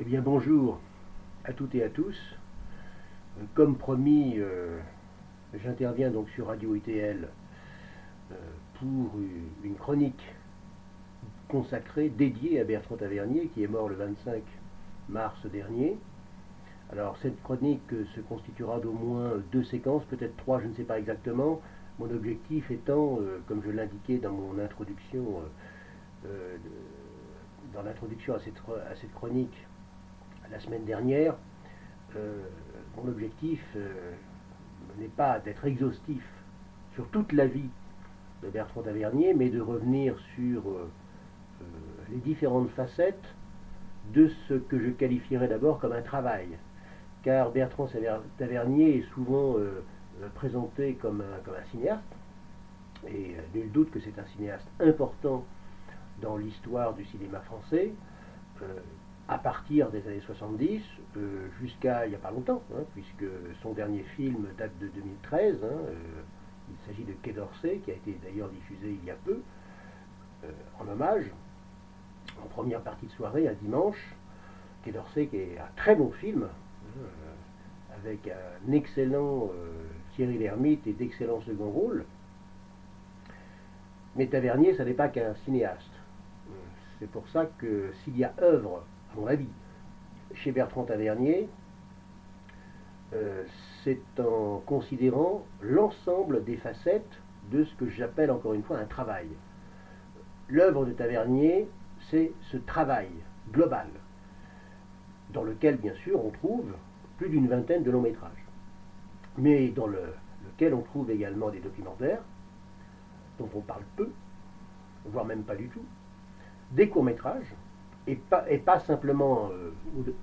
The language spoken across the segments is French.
Eh bien bonjour à toutes et à tous. Comme promis, euh, j'interviens donc sur Radio ITL euh, pour une chronique consacrée, dédiée à Bertrand Tavernier, qui est mort le 25 mars dernier. Alors cette chronique se constituera d'au moins deux séquences, peut-être trois, je ne sais pas exactement. Mon objectif étant, euh, comme je l'indiquais dans mon introduction, dans l'introduction à cette chronique, la semaine dernière, euh, mon objectif euh, n'est pas d'être exhaustif sur toute la vie de Bertrand Tavernier, mais de revenir sur euh, les différentes facettes de ce que je qualifierais d'abord comme un travail. Car Bertrand Tavernier est souvent présenté comme un, comme un, cinéaste, et nul doute que c'est un cinéaste important dans l'histoire du cinéma français à partir des années 70 euh, jusqu'à il n'y a pas longtemps, hein, puisque son dernier film date de 2013. Hein, euh, il s'agit de Quai d'Orsay, qui a été d'ailleurs diffusé il y a peu, euh, en hommage, en première partie de soirée, un dimanche. Quai d'Orsay, qui est un très bon film, hein, avec un excellent Thierry Lhermitte et d'excellents second rôles. Mais Tavernier, ça n'est pas qu'un cinéaste. C'est pour ça que s'il y a œuvre mon avis, chez Bertrand Tavernier, euh, c'est en considérant l'ensemble des facettes de ce que j'appelle encore une fois un travail. L'œuvre de Tavernier, c'est ce travail global, dans lequel bien sûr on trouve plus d'une vingtaine de longs métrages, mais dans lequel on trouve également des documentaires, dont on parle peu, voire même pas du tout, des courts métrages, et pas, simplement euh,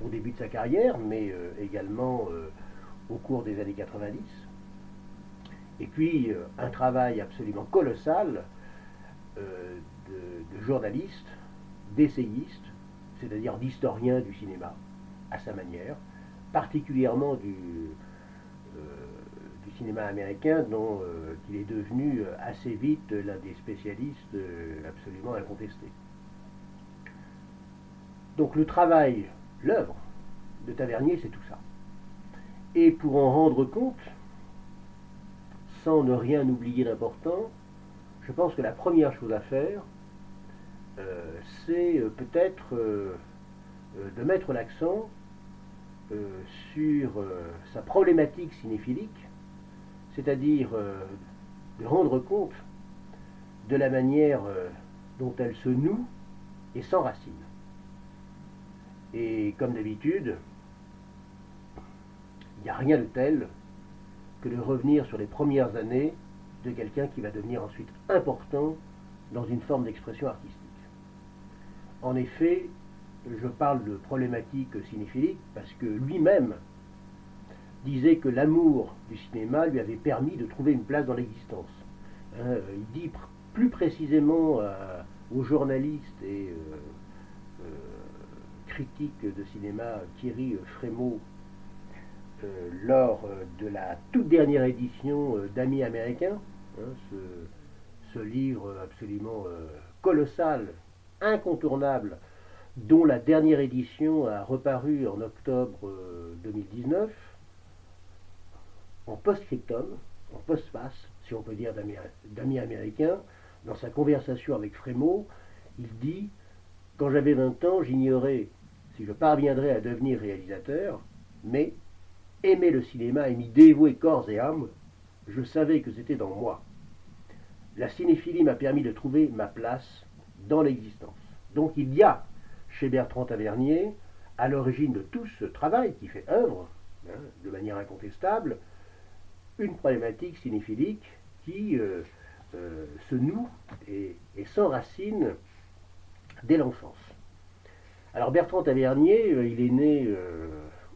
au, début de sa carrière, mais euh, également euh, au cours des années 90. Et puis un travail absolument colossal de, journaliste, d'essayiste, c'est-à-dire d'historien du cinéma, à sa manière, particulièrement du, du cinéma américain, dont il est devenu assez vite l'un des spécialistes absolument incontestés. Donc le travail, l'œuvre de Tavernier, c'est tout ça. Et pour en rendre compte, sans ne rien oublier d'important, je pense que la première chose à faire, euh, c'est euh, peut-être euh, de mettre l'accent sur sa problématique cinéphilique, c'est-à-dire de rendre compte de la manière dont elle se noue et s'enracine. Et comme d'habitude, il n'y a rien de tel que de revenir sur les premières années de quelqu'un qui va devenir ensuite important dans une forme d'expression artistique. En effet, je parle de problématique cinéphilique parce que lui-même disait que l'amour du cinéma lui avait permis de trouver une place dans l'existence. Hein, il dit plus précisément euh, aux journalistes et euh, euh, critique de cinéma Thierry Frémaux euh, lors euh, de la toute dernière édition euh, d'Amis américains, hein, ce, livre absolument colossal, incontournable, dont la dernière édition a reparu en octobre 2019, en post-scriptum, en post-face, si on peut dire, d'amis américains, dans sa conversation avec Frémaux, il dit Quand j'avais 20 ans, j'ignorais si je parviendrais à devenir réalisateur, mais aimer le cinéma et m'y dévouer corps et âme, je savais que c'était dans moi. La cinéphilie m'a permis de trouver ma place dans l'existence. Donc il y a chez Bertrand Tavernier, à l'origine de tout ce travail qui fait œuvre, hein, de manière incontestable, une problématique cinéphilique qui euh, euh, se noue et s'enracine dès l'enfance. Alors Bertrand Tavernier, euh, il est né euh,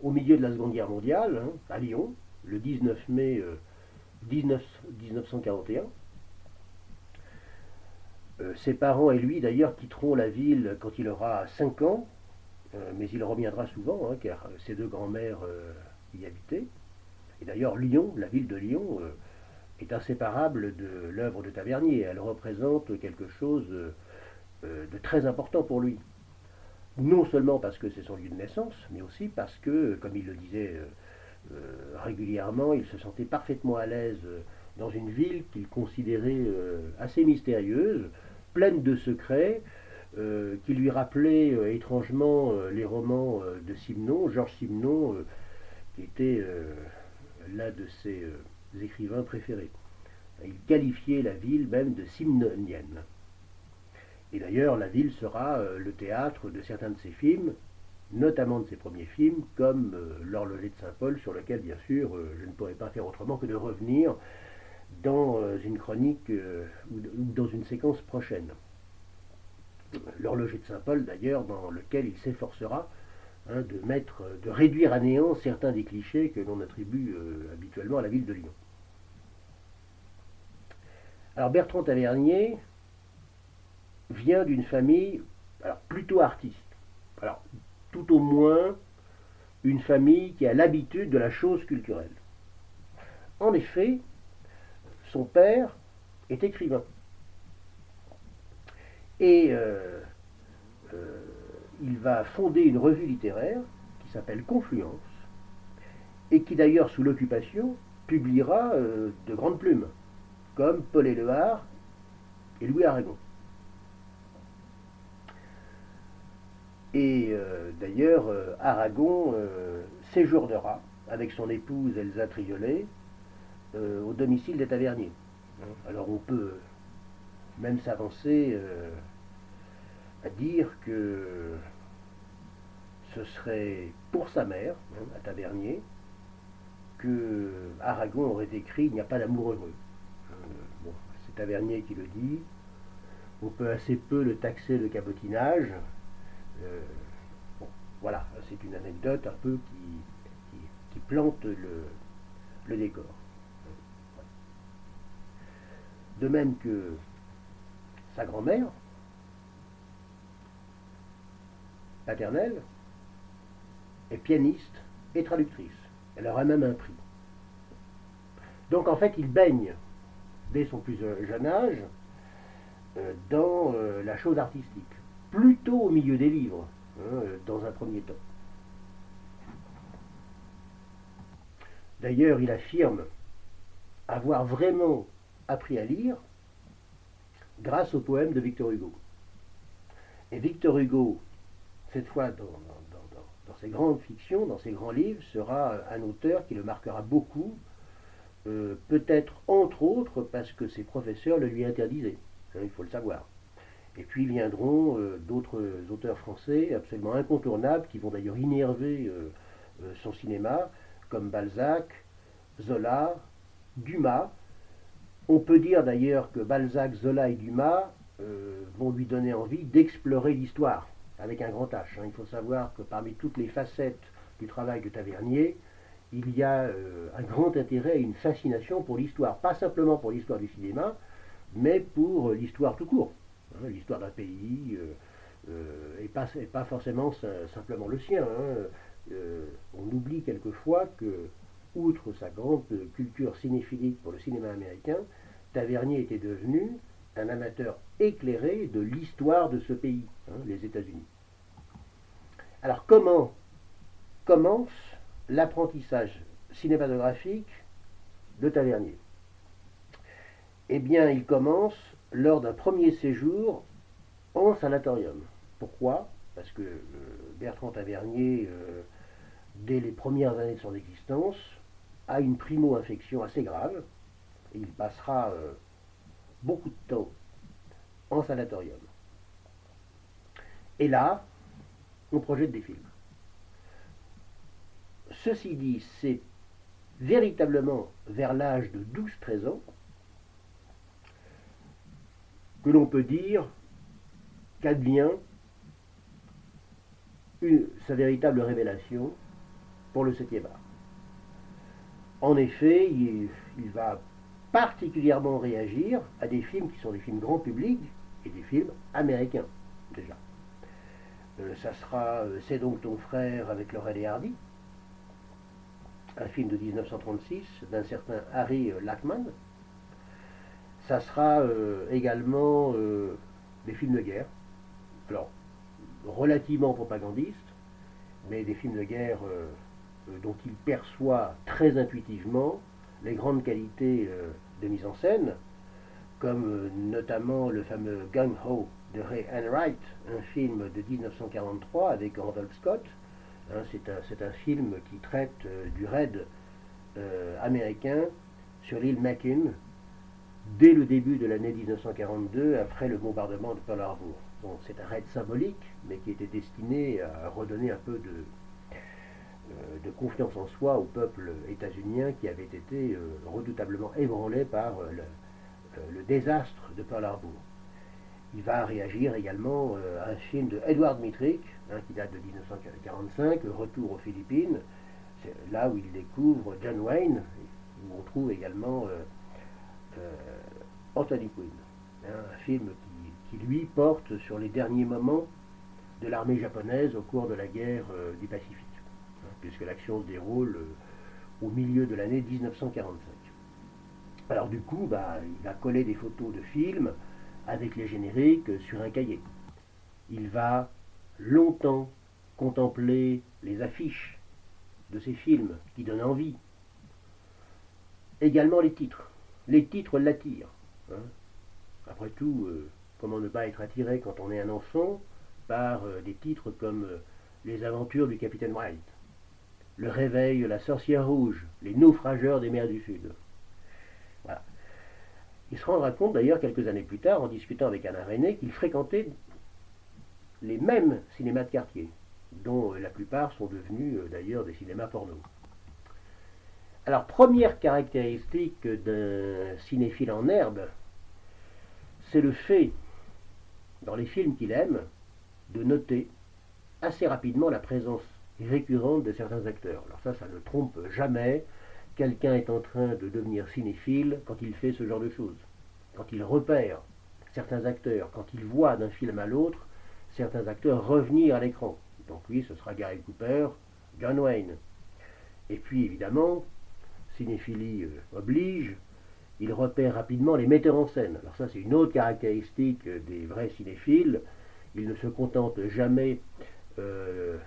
au milieu de la Seconde Guerre mondiale, hein, à Lyon, le 19 mai 1941. Euh, ses parents et lui, d'ailleurs, quitteront la ville quand il aura 5 ans, mais il reviendra souvent, hein, car ses deux grands-mères y habitaient. Et d'ailleurs, Lyon, la ville de Lyon, est inséparable de l'œuvre de Tavernier. Elle représente quelque chose de très important pour lui. Non seulement parce que c'est son lieu de naissance, mais aussi parce que, comme il le disait régulièrement, il se sentait parfaitement à l'aise dans une ville qu'il considérait assez mystérieuse, pleine de secrets, qui lui rappelait étrangement les romans de Simon, Georges Simenon, qui était l'un de ses écrivains préférés. Il qualifiait la ville même de simnonienne. Et d'ailleurs, la ville sera euh, le théâtre de certains de ses films, notamment de ses premiers films, comme euh, L'horloger de Saint-Paul, sur lequel, bien sûr, euh, je ne pourrais pas faire autrement que de revenir dans une chronique ou dans une séquence prochaine. L'horloger de Saint-Paul, d'ailleurs, dans lequel il s'efforcera hein, de mettre, de réduire à néant certains des clichés que l'on attribue habituellement à la ville de Lyon. Alors Bertrand Tavernier vient d'une famille plutôt artiste. Alors, tout au moins une famille qui a l'habitude de la chose culturelle. En effet, son père est écrivain. Et euh, euh, il va fonder une revue littéraire qui s'appelle Confluence, et qui d'ailleurs, sous l'occupation, publiera euh, de grandes plumes comme Paul Éluard et Louis Aragon. Et euh, d'ailleurs, euh, Aragon euh, séjournera avec son épouse Elsa Triolet au domicile des taverniers. Alors on peut même s'avancer à dire que ce serait pour sa mère, hein, à Tavernier, que Aragon aurait écrit Il n'y a pas d'amour heureux c'est Tavernier qui le dit. On peut assez peu le taxer de cabotinage. Euh, voilà, c'est une anecdote un peu qui, plante le, décor. De même que sa grand-mère, paternelle, est pianiste et traductrice. Elle aura même un prix. Donc en fait, il baigne dès son plus jeune âge, euh, dans euh, la chose artistique, plutôt au milieu des livres, hein, dans un premier temps. D'ailleurs, il affirme avoir vraiment appris à lire grâce au poème de Victor Hugo. Et Victor Hugo, cette fois dans, ses grandes fictions, dans ses grands livres, sera un auteur qui le marquera beaucoup euh, peut-être entre autres parce que ses professeurs le lui interdisaient, hein, il faut le savoir. Et puis viendront euh, d'autres auteurs français absolument incontournables qui vont d'ailleurs innerver euh, son cinéma, comme Balzac, Zola, Dumas. On peut dire d'ailleurs que Balzac, Zola et Dumas vont lui donner envie d'explorer l'histoire avec un grand H. Hein. Il faut savoir que parmi toutes les facettes du travail de Tavernier, il y a euh, un grand intérêt et une fascination pour l'histoire, pas simplement pour l'histoire du cinéma, mais pour euh, l'histoire tout court, l'histoire d'un pays, euh, et, pas, forcément simplement le sien. Hein. on oublie quelquefois que, outre sa grande culture cinéphilique pour le cinéma américain, Tavernier était devenu un amateur éclairé de l'histoire de ce pays, hein, les États-Unis. Alors comment commence l'apprentissage cinématographique de Tavernier? Eh bien, il commence lors d'un premier séjour en sanatorium. Pourquoi? Parce que euh, Bertrand Tavernier, euh, dès les premières années de son existence, a une primo-infection assez grave. Il passera euh, beaucoup de temps en sanatorium. Et là, on projette des films. Ceci dit, c'est véritablement vers l'âge de 12-13 ans que l'on peut dire qu'advient sa véritable révélation pour le 7e art. En effet, il, va particulièrement réagir à des films qui sont des films grand public et des films américains, déjà. Euh, ça sera euh, C'est donc ton frère avec Laurel et Hardy, un film de 1936 d'un certain Harry Lackman. Ça sera euh, également euh, des films de guerre. Alors, relativement propagandistes, mais des films de guerre dont il perçoit très intuitivement les grandes qualités de mise en scène, comme notamment le fameux Gung Ho de Ray Enright, un film de 1943 avec Randolph Scott. Hein, c'est un, film qui traite euh, du raid euh, américain sur l'île Makin dès le début de l'année 1942, après le bombardement de Pearl Harbor. c'est un raid symbolique, mais qui était destiné à redonner un peu de, euh, confiance en soi au peuple états-unien qui avait été redoutablement ébranlé par le désastre de Pearl Harbor il va réagir également euh, à un film de Edward Mitrick, hein, qui date de 1945, Retour aux Philippines, là où il découvre John Wayne, où on trouve également euh, euh, Anthony Quinn, hein, un film qui, lui porte sur les derniers moments de l'armée japonaise au cours de la guerre du Pacifique, hein, puisque l'action se déroule au milieu de l'année 1945. Alors du coup, bah, il a collé des photos de films, avec les génériques sur un cahier. Il va longtemps contempler les affiches de ces films qui donnent envie. Également les titres. Les titres l'attirent. Hein. Après tout, euh, comment ne pas être attiré quand on est un enfant par euh, des titres comme euh, Les aventures du capitaine Wright, Le réveil la sorcière rouge, Les naufrageurs des mers du Sud. Il se rendra compte d'ailleurs quelques années plus tard, en discutant avec Alain René, qu'il fréquentait les mêmes cinémas de quartier, dont la plupart sont devenus d'ailleurs des cinémas porno. Alors, première caractéristique d'un cinéphile en herbe, c'est le fait, dans les films qu'il aime, de noter assez rapidement la présence récurrente de certains acteurs. Alors ça, ça ne trompe jamais quelqu'un est en train de devenir cinéphile quand il fait ce genre de choses. Quand il repère certains acteurs, quand il voit d'un film à l'autre certains acteurs revenir à l'écran. Donc oui, ce sera Gary Cooper, John Wayne. Et puis évidemment, cinéphilie euh, oblige, il repère rapidement les metteurs en scène. Alors ça c'est une autre caractéristique des vrais cinéphiles. Ils ne se contentent jamais euh,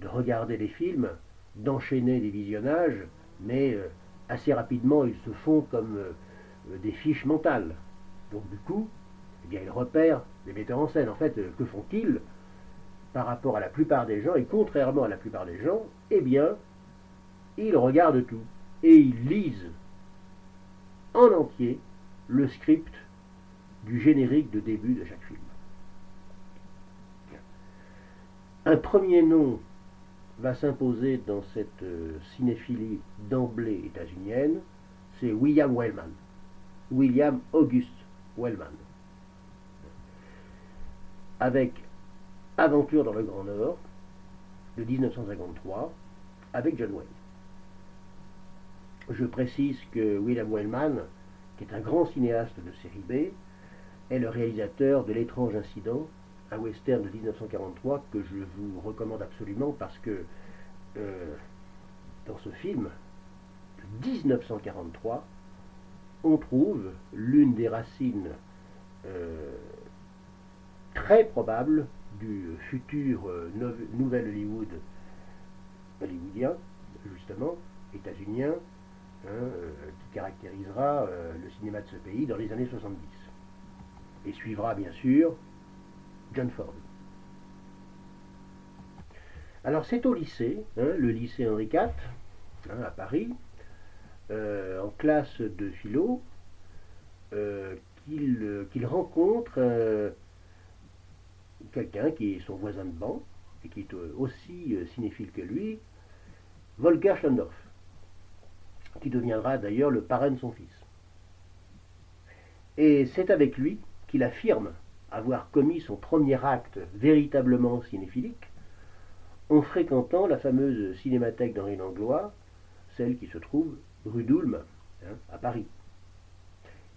de regarder des films, d'enchaîner des visionnages, mais euh, assez rapidement ils se font comme euh, euh, des fiches mentales. Donc du coup, eh bien, ils repèrent les metteurs en scène. En fait, que font-ils? Par rapport à la plupart des gens, et contrairement à la plupart des gens, eh bien, ils regardent tout et ils lisent en entier le script du générique de début de chaque film. Un premier nom va s'imposer dans cette euh, cinéphilie d'emblée états-unienne, c'est William Wellman. William August Wellman. Avec Aventure dans le Grand Nord de 1953 avec John Wayne. Je précise que William Wellman, qui est un grand cinéaste de série B, est le réalisateur de L'étrange incident un western de 1943 que je vous recommande absolument parce que euh, dans ce film de 1943, on trouve l'une des racines euh, très probables du futur euh, nouvel Hollywood hollywoodien, justement, états-unien, qui caractérisera le cinéma de ce pays dans les années 70. Et suivra bien sûr John Ford. Alors c'est au lycée, hein, le lycée Henri IV, hein, à Paris, euh, en classe de philo, euh, qu'il rencontre euh, quelqu'un qui est son voisin de banc et qui est aussi cinéphile que lui, Volker Schlondorf, qui deviendra d'ailleurs le parrain de son fils. Et c'est avec lui qu'il affirme avoir commis son premier acte véritablement cinéphilique en fréquentant la fameuse cinémathèque d'Henri Langlois, celle qui se trouve rue d'Ulm, hein, à Paris.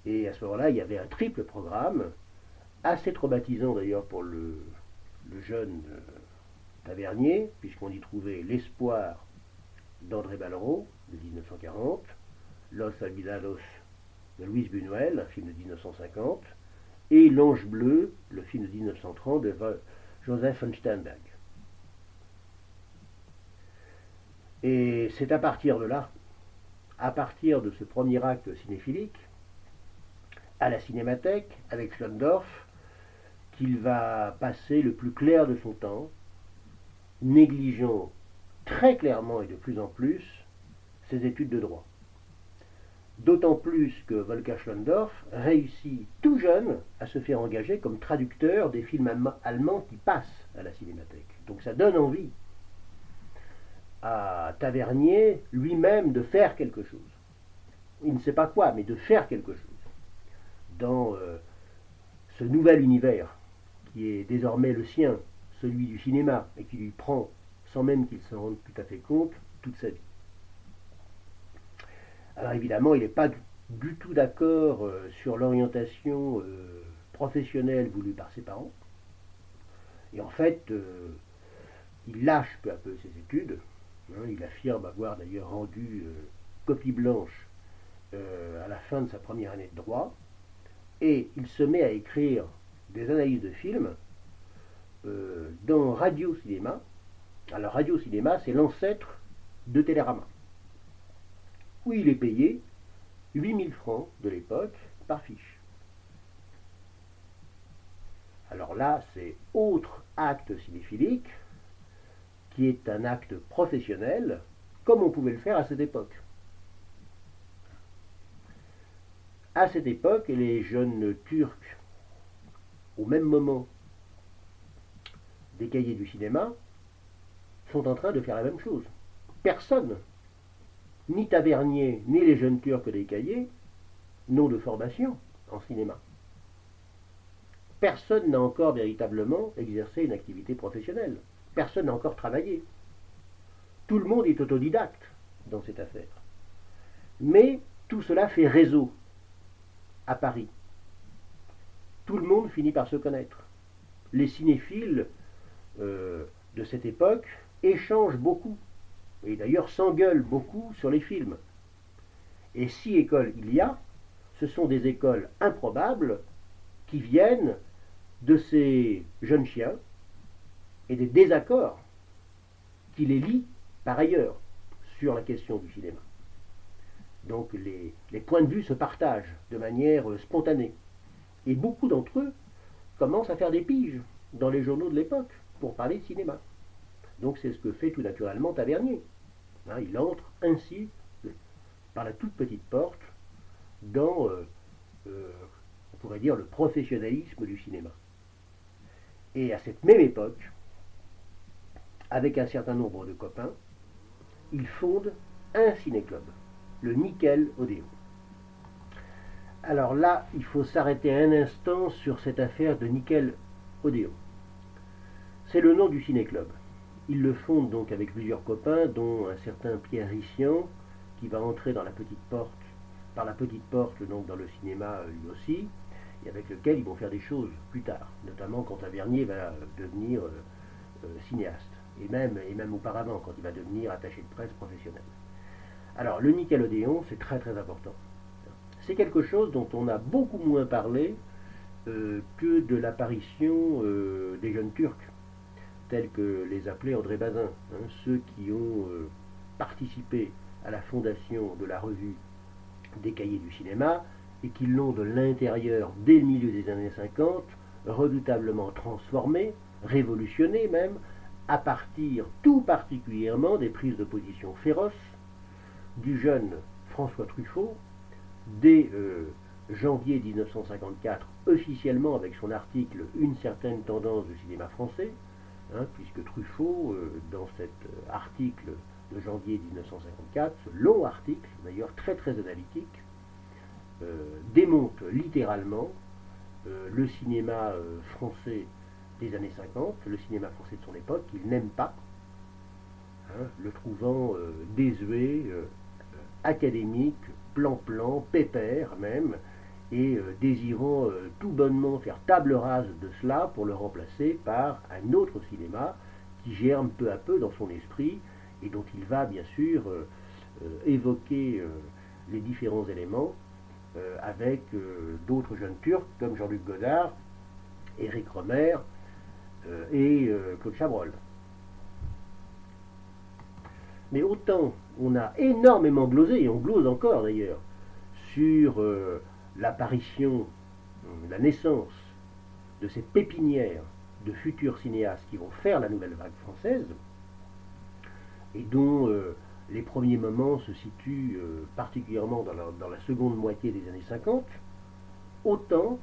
Et à ce moment-là, il y avait un triple programme, assez traumatisant d'ailleurs pour le, jeune euh, tavernier, puisqu'on y trouvait L'espoir d'André Ballereau, de 1940, Los Albidados de Louise Buñuel, un film de 1950, et L'Ange Bleu, le film de 1930 de Joseph von Sternberg. Et c'est à partir de là, à partir de ce premier acte cinéphilique, à la cinémathèque, avec Schlondorf, qu'il va passer le plus clair de son temps, négligeant très clairement et de plus en plus ses études de droit. D'autant plus que Volker Schlondorf réussit tout jeune à se faire engager comme traducteur des films allemands qui passent à la cinémathèque. Donc ça donne envie à Tavernier lui-même de faire quelque chose. Il ne sait pas quoi, mais de faire quelque chose dans euh, ce nouvel univers qui est désormais le sien, celui du cinéma, et qui lui prend, sans même qu'il s'en rende tout à fait compte, toute sa vie. Alors évidemment, il n'est pas du tout d'accord euh, sur l'orientation euh, professionnelle voulue par ses parents. Et en fait, il lâche peu à peu ses études. Hein. il affirme avoir d'ailleurs rendu copie blanche à la fin de sa première année de droit et il se met à écrire des analyses de films euh, dans Radio Cinéma. Alors Radio Cinéma, c'est l'ancêtre de Télérama, où il est payé 8000 francs de l'époque par fiche. Alors là, c'est autre acte cinéphilique, qui est un acte professionnel, comme on pouvait le faire à cette époque. À cette époque, les jeunes Turcs, au même moment des cahiers du cinéma, sont en train de faire la même chose. Personne, ni Tavernier, ni les jeunes Turcs des cahiers, n'ont de formation en cinéma. Personne n'a encore véritablement exercé une activité professionnelle. Personne n'a encore travaillé. Tout le monde est autodidacte dans cette affaire. Mais tout cela fait réseau à Paris. Tout le monde finit par se connaître. Les cinéphiles euh, de cette époque échangent beaucoup, et d'ailleurs s'engueulent beaucoup sur les films. Et si écoles il y a, ce sont des écoles improbables qui viennent de ces jeunes chiens et des désaccords qui les lient par ailleurs sur la question du cinéma. Donc les, points de vue se partagent de manière spontanée. Et beaucoup d'entre eux commencent à faire des piges dans les journaux de l'époque pour parler de cinéma. Donc c'est ce que fait tout naturellement Tavernier. Hein, il entre ainsi par la toute petite porte dans, euh, euh, on pourrait dire, le professionnalisme du cinéma. Et à cette même époque, avec un certain nombre de copains, il fonde un ciné-club le nickel Odéon. Alors là, il faut s'arrêter un instant sur cette affaire de nickel Odéon. C'est le nom du ciné-club. Il le fonde donc avec plusieurs copains, dont un certain Pierre Rissian, qui va entrer par la petite porte dans le cinéma lui aussi, et avec lequel ils vont faire des choses plus tard, notamment quand Tavernier va devenir euh, euh, cinéaste, et même, auparavant, quand il va devenir attaché de presse professionnel. Alors, le nickelodeon, c'est très très important. C'est quelque chose dont on a beaucoup moins parlé euh, que de l'apparition euh, des jeunes Turcs, tels que les appelait André Bazin, hein, ceux qui ont euh, participé à la fondation de la revue des cahiers du cinéma et qui l'ont de l'intérieur, dès le milieu des années 50, redoutablement transformé, révolutionné même, à partir tout particulièrement des prises de position féroces du jeune François Truffaut, dès euh, janvier 1954, officiellement avec son article Une certaine tendance du cinéma français, hein, puisque Truffaut, euh, dans cet euh, article de janvier 1954, ce long article, d'ailleurs très très analytique, démonte littéralement le cinéma français des années 50, le cinéma français de son époque, qu'il n'aime pas, hein, le trouvant désuet, académique, plan-plan, pépère même, et euh, désirant euh, tout bonnement faire table rase de cela pour le remplacer par un autre cinéma qui germe peu à peu dans son esprit et dont il va bien sûr euh, évoquer les différents éléments avec d'autres jeunes turcs comme Jean-Luc Godard, Éric Romer, et Claude Chabrol. Mais autant on a énormément glosé, et on glose encore d'ailleurs, sur l'apparition, la naissance de ces pépinières de futurs cinéastes qui vont faire la nouvelle vague française, et dont euh, les premiers moments se situent euh, particulièrement dans la, seconde moitié des années 50, autant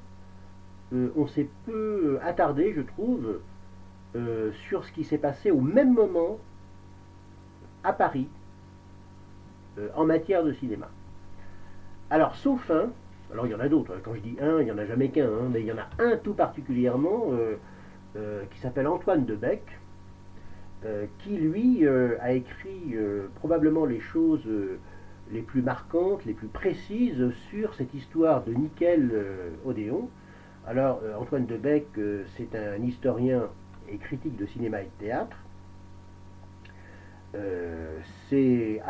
euh, on s'est peu attardé, je trouve, sur ce qui s'est passé au même moment à Paris en matière de cinéma. Alors, sauf un, alors il y en a d'autres, quand je dis un, il n'y en a jamais qu'un, hein, mais il y en a un tout particulièrement qui s'appelle Antoine de Beck, euh, qui lui euh, a écrit euh, probablement les choses les plus marquantes, les plus précises sur cette histoire de Nickel Odéon. Alors Antoine Debec, c'est un historien et critique de cinéma et de théâtre. C'est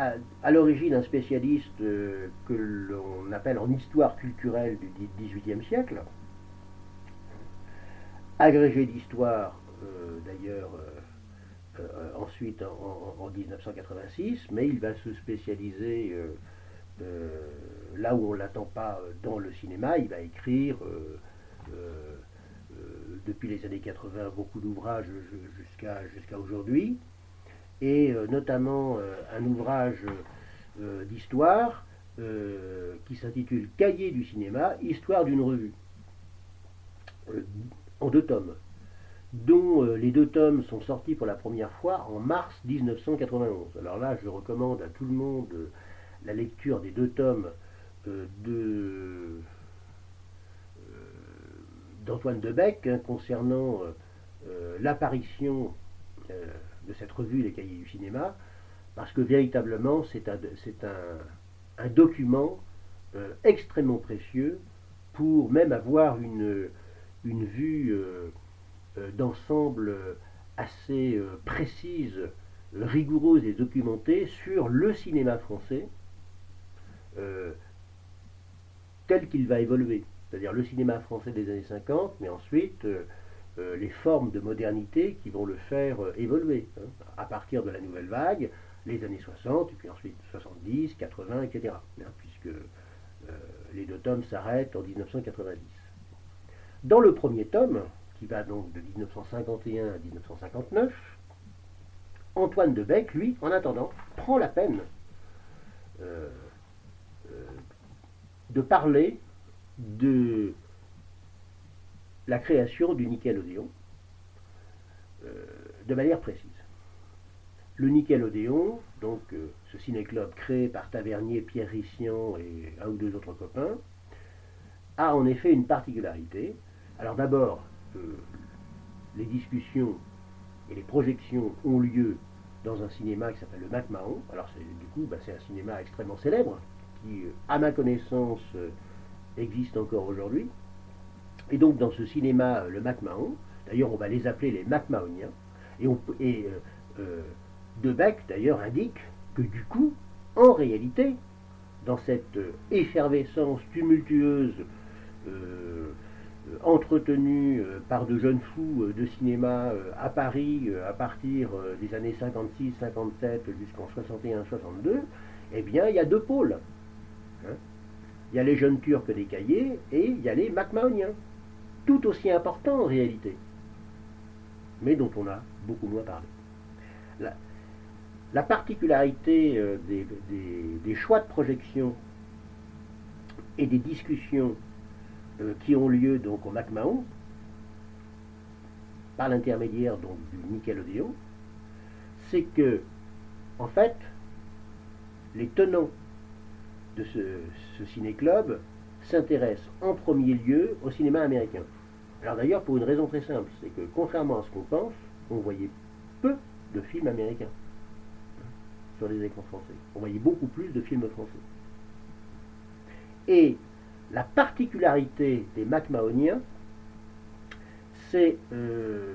à, l'origine un spécialiste que l'on appelle en histoire culturelle du XVIIIe siècle, agrégé d'histoire d'ailleurs euh, ensuite en, 1986, mais il va se spécialiser euh, euh, là où on ne l'attend pas dans le cinéma. Il va écrire depuis les années 80 beaucoup d'ouvrages jusqu'à jusqu'à aujourd'hui, et notamment un ouvrage d'histoire qui s'intitule Cahier du cinéma, Histoire d'une revue, en deux tomes dont euh, les deux tomes sont sortis pour la première fois en mars 1991. Alors là, je recommande à tout le monde euh, la lecture des deux tomes euh, de d'Antoine Debec hein, concernant l'apparition de cette revue Les Cahiers du cinéma, parce que véritablement c'est un, document extrêmement précieux pour même avoir une, vue euh, d'ensemble assez euh, précise, rigoureuse et documentée sur le cinéma français euh, tel qu'il va évoluer. C'est-à-dire le cinéma français des années 50, mais ensuite les formes de modernité qui vont le faire évoluer, hein, à partir de la nouvelle vague, les années 60, et puis ensuite 70, 80, etc. puisque les deux tomes s'arrêtent en 1990. Dans le premier tome, qui va donc de 1951 à 1959, Antoine de Bec, lui, en attendant, prend la peine euh, euh, de parler de la création du Nickelodeon euh, de manière précise. Le Nickelodeon, donc ce ciné-club créé par Tavernier, Pierre Rissian et un ou deux autres copains, a en effet une particularité. Alors d'abord, les discussions et les projections ont lieu dans un cinéma qui s'appelle le MacMahon. Alors du coup, bah, c'est un cinéma extrêmement célèbre qui, euh, à ma connaissance, euh, existe encore aujourd'hui. Et donc dans ce cinéma, euh, le MacMahon, d'ailleurs on va les appeler les MacMahoniens, et, et Debec d'ailleurs indique que du coup, en réalité, dans cette effervescence tumultueuse euh, entretenu euh, par de jeunes fous euh, de cinéma à Paris à partir des années 56-57 jusqu'en 61-62, eh bien, il y a deux pôles. Hein. il y a les jeunes Turcs des cahiers et il y a les Macmahoniens, tout aussi importants en réalité, mais dont on a beaucoup moins parlé. La, particularité des, choix de projection et des discussions euh, qui ont lieu donc au MacMahon, par l'intermédiaire du Nickelodeon, c'est que, en fait, les tenants de ce, ce ciné-club s'intéressent en premier lieu au cinéma américain. Alors d'ailleurs, pour une raison très simple, c'est que contrairement à ce qu'on pense, on voyait peu de films américains sur les écrans français. On voyait beaucoup plus de films français. Et la particularité des MacMahoniens, c'est euh,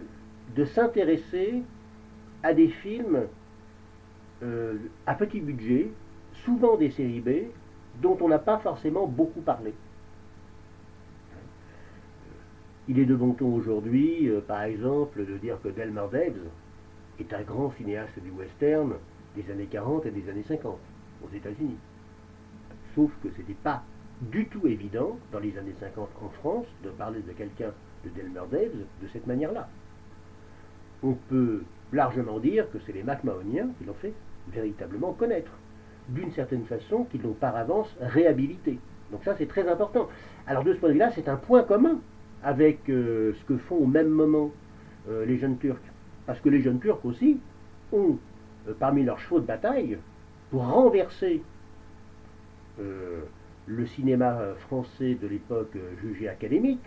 de s'intéresser à des films euh, à petit budget, souvent des séries B, dont on n'a pas forcément beaucoup parlé. Il est de bon ton aujourd'hui, euh, par exemple, de dire que Delmar Daves est un grand cinéaste du western des années 40 et des années 50 aux États-Unis. Sauf que ce n'était pas du tout évident dans les années 50 en France de parler de quelqu'un de Delmer Daves de cette manière-là. On peut largement dire que c'est les MacMahoniens qui l'ont fait véritablement connaître, d'une certaine façon qu'ils l'ont par avance réhabilité. Donc ça c'est très important. Alors de ce point de vue-là, c'est un point commun avec euh, ce que font au même moment euh, les jeunes Turcs. Parce que les jeunes Turcs aussi ont euh, parmi leurs chevaux de bataille pour renverser le cinéma français de l'époque jugé académique,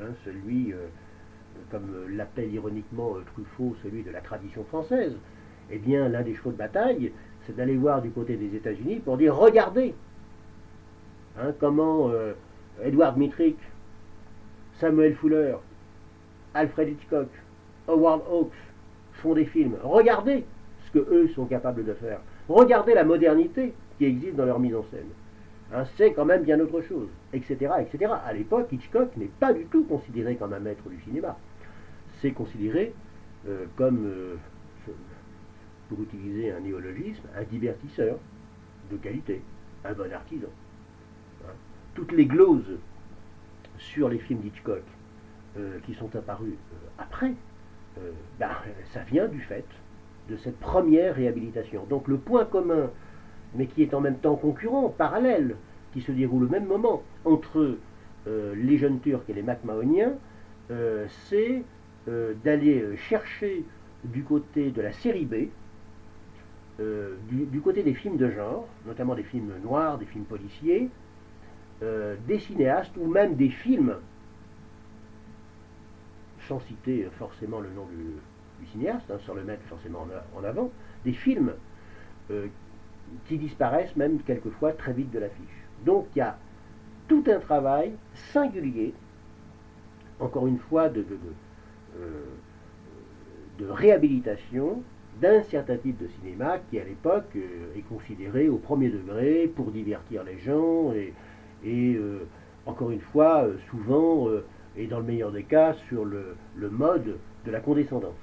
hein, celui, comme l'appelle ironiquement Truffaut, celui de la tradition française, eh bien l'un des chevaux de bataille, c'est d'aller voir du côté des États-Unis pour dire regardez hein, comment Edward Mitrick Samuel Fuller, Alfred Hitchcock, Howard Hawks font des films. Regardez ce que eux sont capables de faire. Regardez la modernité qui existe dans leur mise en scène. Hein, c'est quand même bien autre chose, etc., etc. À l'époque, Hitchcock n'est pas du tout considéré comme un maître du cinéma. C'est considéré euh, comme, euh, pour utiliser un néologisme, un divertisseur de qualité, un bon artisan. Hein. Toutes les gloses sur les films d'Hitchcock euh, qui sont apparus euh, après, ben, ça vient du fait de cette première réhabilitation. Donc le point commun, mais qui est en même temps concurrent, parallèle, qui se déroule au même moment entre les jeunes Turcs et les Macmahoniens, c'est d'aller chercher du côté de la série B, du, côté des films de genre, notamment des films noirs, des films policiers, euh, des cinéastes ou même des films, sans citer forcément le nom du, cinéaste, hein, sans le mettre forcément en, avant, des films euh, qui disparaissent même quelquefois très vite de l'affiche. Donc il y a tout un travail singulier, encore une fois, de, euh, réhabilitation d'un certain type de cinéma qui à l'époque est considéré au premier degré pour divertir les gens et, et euh, encore une fois, euh, souvent, euh, et dans le meilleur des cas, sur le, mode de la condescendance.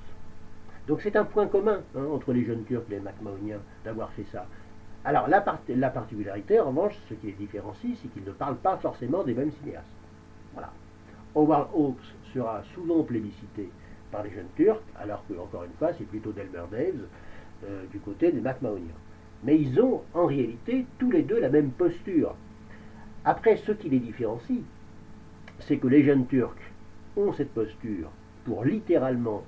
Donc c'est un point commun hein, entre les jeunes Turcs et les Macmahoniens d'avoir fait ça. Alors la, la, particularité, en revanche, ce qui les différencie, c'est qu'ils ne parlent pas forcément des mêmes cinéastes. Voilà. Howard Hawks sera souvent plébiscité par les jeunes Turcs, alors que, encore une fois, c'est plutôt Delmer Daves du côté des Macmahoniens. Mais ils ont en réalité tous les deux la même posture. Après, ce qui les différencie, c'est que les jeunes Turcs ont cette posture pour littéralement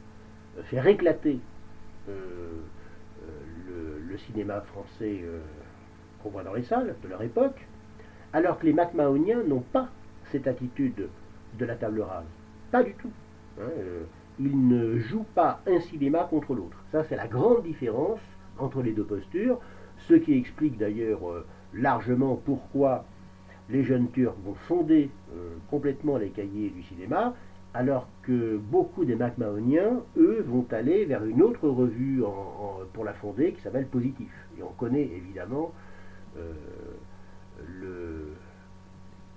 euh, faire éclater euh, euh, le, cinéma français qu'on voit dans les salles de leur époque, alors que les Macmahoniens n'ont pas cette attitude de la table rase. Pas du tout. Hein, ils ne jouent pas un cinéma contre l'autre. Ça, c'est la grande différence entre les deux postures, ce qui explique d'ailleurs largement pourquoi les jeunes Turcs vont fonder euh, complètement les cahiers du cinéma, alors que beaucoup des Macmahoniens, eux, vont aller vers une autre revue pour la fonder qui s'appelle Positif. Et on connaît évidemment euh,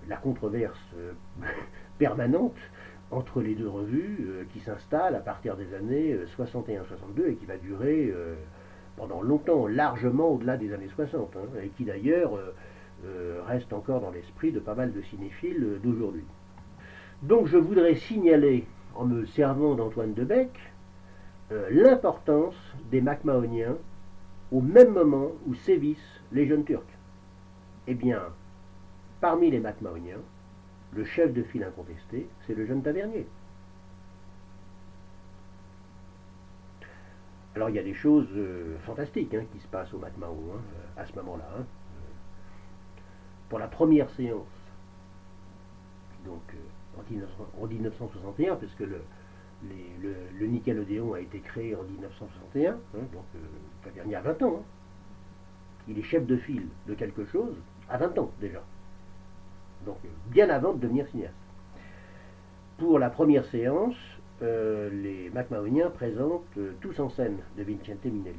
la controverse euh, permanente entre les deux revues qui s'installe à partir des années 61-62 et qui va durer pendant longtemps, largement au-delà des années 60, hein, et qui d'ailleurs reste encore dans l'esprit de pas mal de cinéphiles euh, d'aujourd'hui. Donc je voudrais signaler, en me servant d'Antoine de Beck, euh, l'importance des Macmahoniens au même moment où sévissent les jeunes Turcs. Eh bien, parmi les Macmahoniens, le chef de file incontesté, c'est le jeune tavernier. Alors il y a des choses fantastiques hein, qui se passent au Macmahon hein, à ce moment-là. Hein pour la première séance, donc euh, en, 1961, puisque le, Nickelodeon a été créé en 1961, hein, donc euh, il y a 20 ans. Hein. Il est chef de file de quelque chose à 20 ans déjà. Donc euh, bien avant de devenir cinéaste. Pour la première séance, les MacMahoniens présentent tous en scène de Vincente Minelli.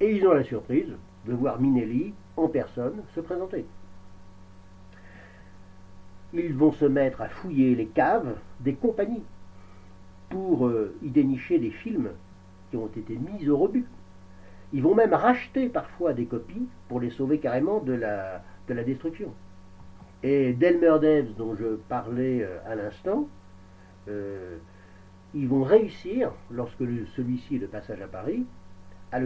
Et ils ont la surprise de voir Minelli en personne se présenter. Ils vont se mettre à fouiller les caves des compagnies pour euh, y dénicher des films qui ont été mis au rebut. Ils vont même racheter parfois des copies pour les sauver carrément de la, de la destruction. Et Delmer Devs, dont je parlais euh, à l'instant, euh, ils vont réussir, lorsque celui-ci est de passage à Paris, à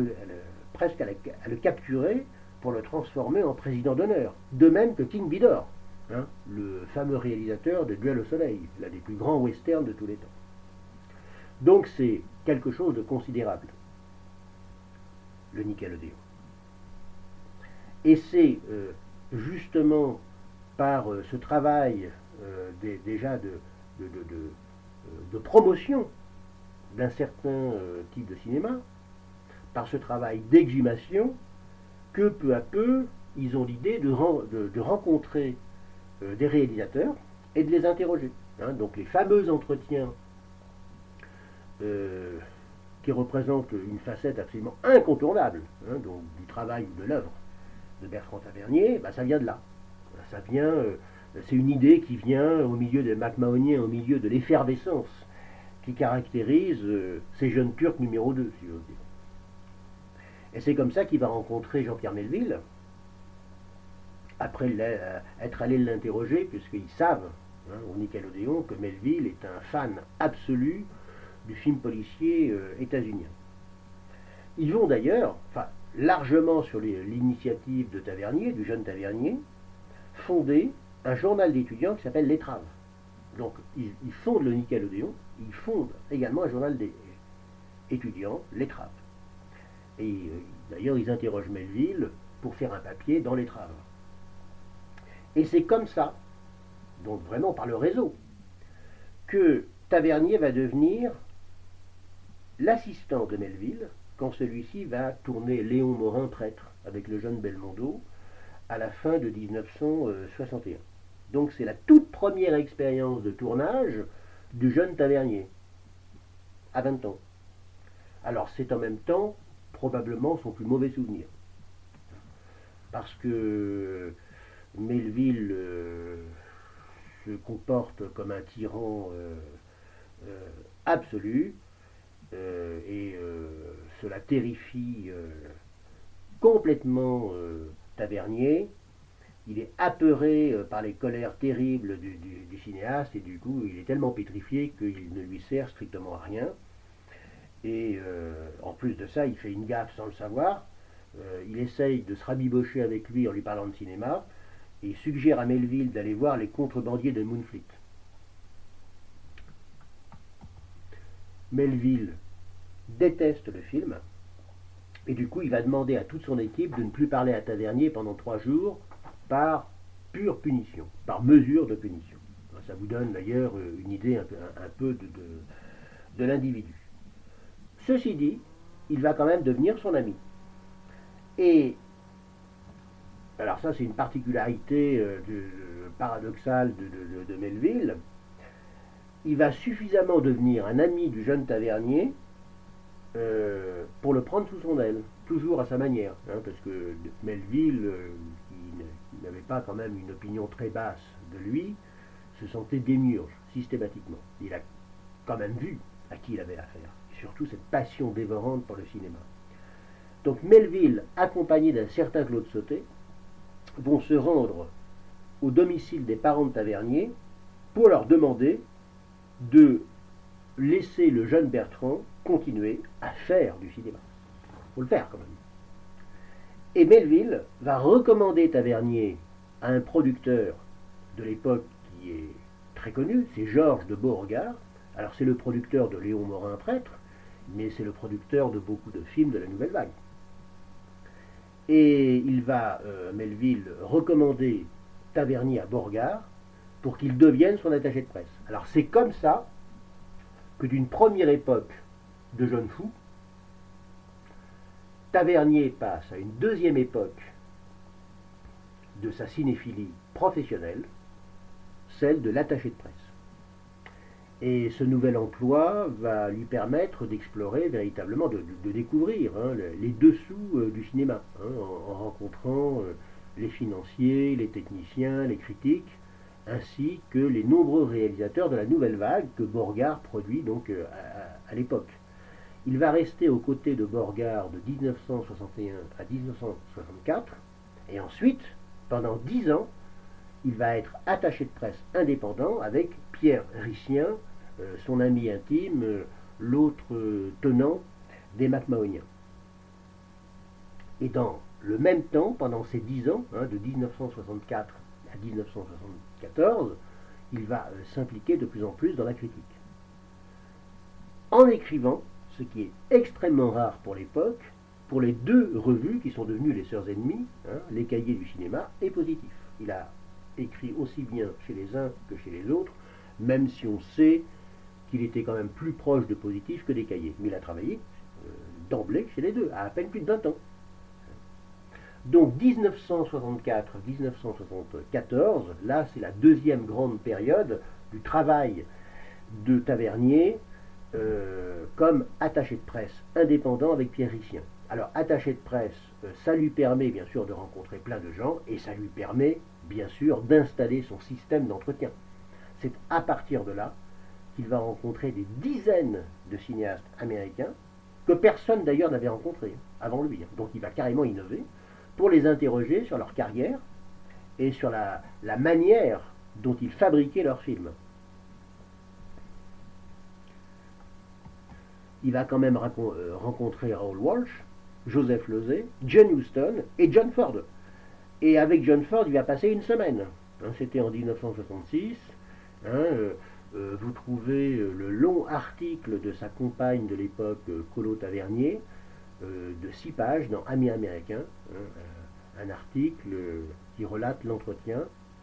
presque à, le capturer pour le transformer en président d'honneur. De même que King Vidor, hein, le fameux réalisateur de Duel au Soleil, l'un des plus grands westerns de tous les temps. Donc c'est quelque chose de considérable, le Nickelodeon. Et c'est euh, justement par euh, ce travail euh, déjà de, de, promotion d'un certain type de cinéma, par ce travail d'exhumation, que peu à peu, ils ont l'idée de, rencontrer des réalisateurs et de les interroger. Hein. donc les fameux entretiens qui représentent une facette absolument incontournable hein, du travail ou de l'œuvre de Bertrand Tavernier, bah, ça vient de là. Ça vient, euh, c'est une idée qui vient au milieu des MacMahoniens, au milieu de l'effervescence qui caractérise euh, ces jeunes Turcs numéro 2, si j'ose dire. Et c'est comme ça qu'il va rencontrer Jean-Pierre Melville, après euh, être allé l'interroger, puisqu'ils savent, hein, au Nickelodeon, que Melville est un fan absolu du film policier états-unien. Ils vont d'ailleurs, enfin, largement sur l'initiative de Tavernier, du jeune Tavernier, fonder un journal d'étudiants qui s'appelle L'Étrave. Donc, ils, fondent le Nickelodeon, ils fondent également un journal d'étudiants, L'Étrave. Et euh, d'ailleurs, ils interrogent Melville pour faire un papier dans L'Étrave. Et c'est comme ça, donc vraiment par le réseau, que Tavernier va devenir l'assistant de Melville quand celui-ci va tourner Léon Morin prêtre avec le jeune Belmondo à la fin de 1961. Donc c'est la toute première expérience de tournage du jeune tavernier, à 20 ans. Alors c'est en même temps probablement son plus mauvais souvenir. Parce que Melville euh, se comporte comme un tyran euh, euh, absolu, et cela terrifie complètement Tavernier. Il est apeuré par les colères terribles du, cinéaste et du coup il est tellement pétrifié qu'il ne lui sert strictement à rien. Et en plus de ça, il fait une gaffe sans le savoir. il essaye de se rabibocher avec lui en lui parlant de cinéma et il suggère à Melville d'aller voir les contrebandiers de Moonfleet. Melville déteste le film. Et du coup, il va demander à toute son équipe de ne plus parler à Tavernier pendant trois jours par pure punition, par mesure de punition. Ça vous donne d'ailleurs euh, une idée un peu, de, de, l'individu. Ceci dit, il va quand même devenir son ami. Et alors ça, c'est une particularité euh, paradoxale de, Melville. Il va suffisamment devenir un ami du jeune tavernier euh, pour le prendre sous son aile, toujours à sa manière, hein, parce que Melville, euh, qui n'avait pas quand même une opinion très basse de lui, se sentait démiurge systématiquement. Il a quand même vu à qui il avait affaire, surtout cette passion dévorante pour le cinéma. Donc Melville, accompagné d'un certain Claude Sauté, vont se rendre au domicile des parents de Tavernier pour leur demander de laisser le jeune Bertrand continuer à faire du cinéma. Il faut le faire quand même. Et Melville va recommander Tavernier à un producteur de l'époque qui est très connu, c'est Georges de Beauregard. Alors c'est le producteur de Léon Morin Prêtre, mais c'est le producteur de beaucoup de films de la Nouvelle Vague. Et il va, euh, Melville, recommander Tavernier à Beauregard pour qu'il devienne son attaché de presse. Alors c'est comme ça que d'une première époque de jeune fou, Tavernier passe à une deuxième époque de sa cinéphilie professionnelle, celle de l'attaché de presse. Et ce nouvel emploi va lui permettre d'explorer véritablement, de, découvrir hein, les dessous euh, du cinéma, hein, en, rencontrant euh, les financiers, les techniciens, les critiques, ainsi que les nombreux réalisateurs de la nouvelle vague que Borgard produit donc euh, à, l'époque. Il va rester aux côtés de Borgard de 1961 à 1964, et ensuite, pendant dix ans, il va être attaché de presse indépendant avec Pierre Richien, euh, son ami intime, euh, l'autre tenant des MacMahoniens. Et dans le même temps, pendant ces dix ans, hein, de 1964 à 1974, il va euh, s'impliquer de plus en plus dans la critique. En écrivant, ce qui est extrêmement rare pour l'époque, pour les deux revues qui sont devenues les sœurs ennemies, hein, les cahiers du cinéma et Positif. Il a écrit aussi bien chez les uns que chez les autres, même si on sait qu'il était quand même plus proche de Positif que des cahiers. Mais il a travaillé euh, d'emblée chez les deux, à peine plus de 20 ans. Donc 1964-1974, là c'est la deuxième grande période du travail de Tavernier euh, comme attaché de presse indépendant avec Pierre Richien. Alors attaché de presse, euh, ça lui permet bien sûr de rencontrer plein de gens et ça lui permet bien sûr d'installer son système d'entretien. C'est à partir de là qu'il va rencontrer des dizaines de cinéastes américains que personne d'ailleurs n'avait rencontrés avant lui. Donc il va carrément innover pour les interroger sur leur carrière et sur la, manière dont ils fabriquaient leurs films. Il va quand même euh, rencontrer Raoul Walsh, Joseph Losey, John Huston et John Ford. Et avec John Ford, il va passer une semaine. Hein, c'était en 1966. Hein, euh, euh, vous trouvez le long article de sa compagne de l'époque, Colo Tavernier, euh, de six pages dans Amis américains, hein, euh, un article euh, qui relate l'entretien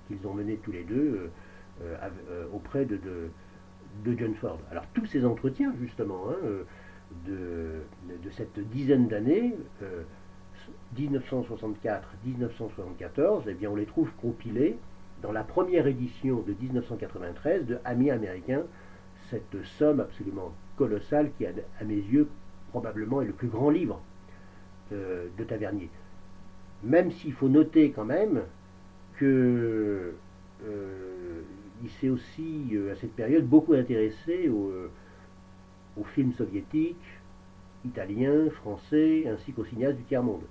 qu'ils ont mené tous les deux auprès de, de, John Ford. Alors tous ces entretiens, justement, hein, de, cette dizaine d'années, 1964-1974, eh bien, on les trouve compilés dans la première édition de 1993 de Amis américains, cette somme absolument colossale qui, à mes yeux, probablement est le plus grand livre euh, de Tavernier. Même s'il faut noter quand même que euh, il s'est aussi, euh, à cette période, beaucoup intéressé aux films soviétiques, italiens, français, ainsi qu'aux cinéastes du tiers-monde.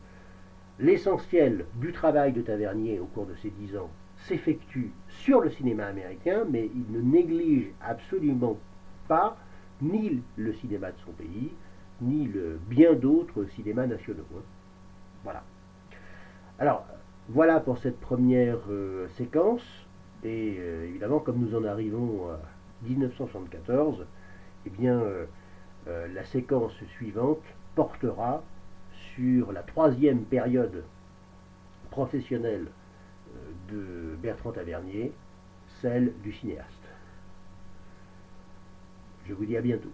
L'essentiel du travail de Tavernier au cours de ces dix ans s'effectue sur le cinéma américain, mais il ne néglige absolument pas ni le cinéma de son pays, ni le bien d'autres cinémas nationaux. Hein. Voilà. Alors, voilà pour cette première euh, séquence. Et euh, évidemment, comme nous en arrivons à 1974, eh bien, euh, la séquence suivante portera sur la troisième période professionnelle de Bertrand Tavernier, celle du cinéaste. Je vous dis à bientôt.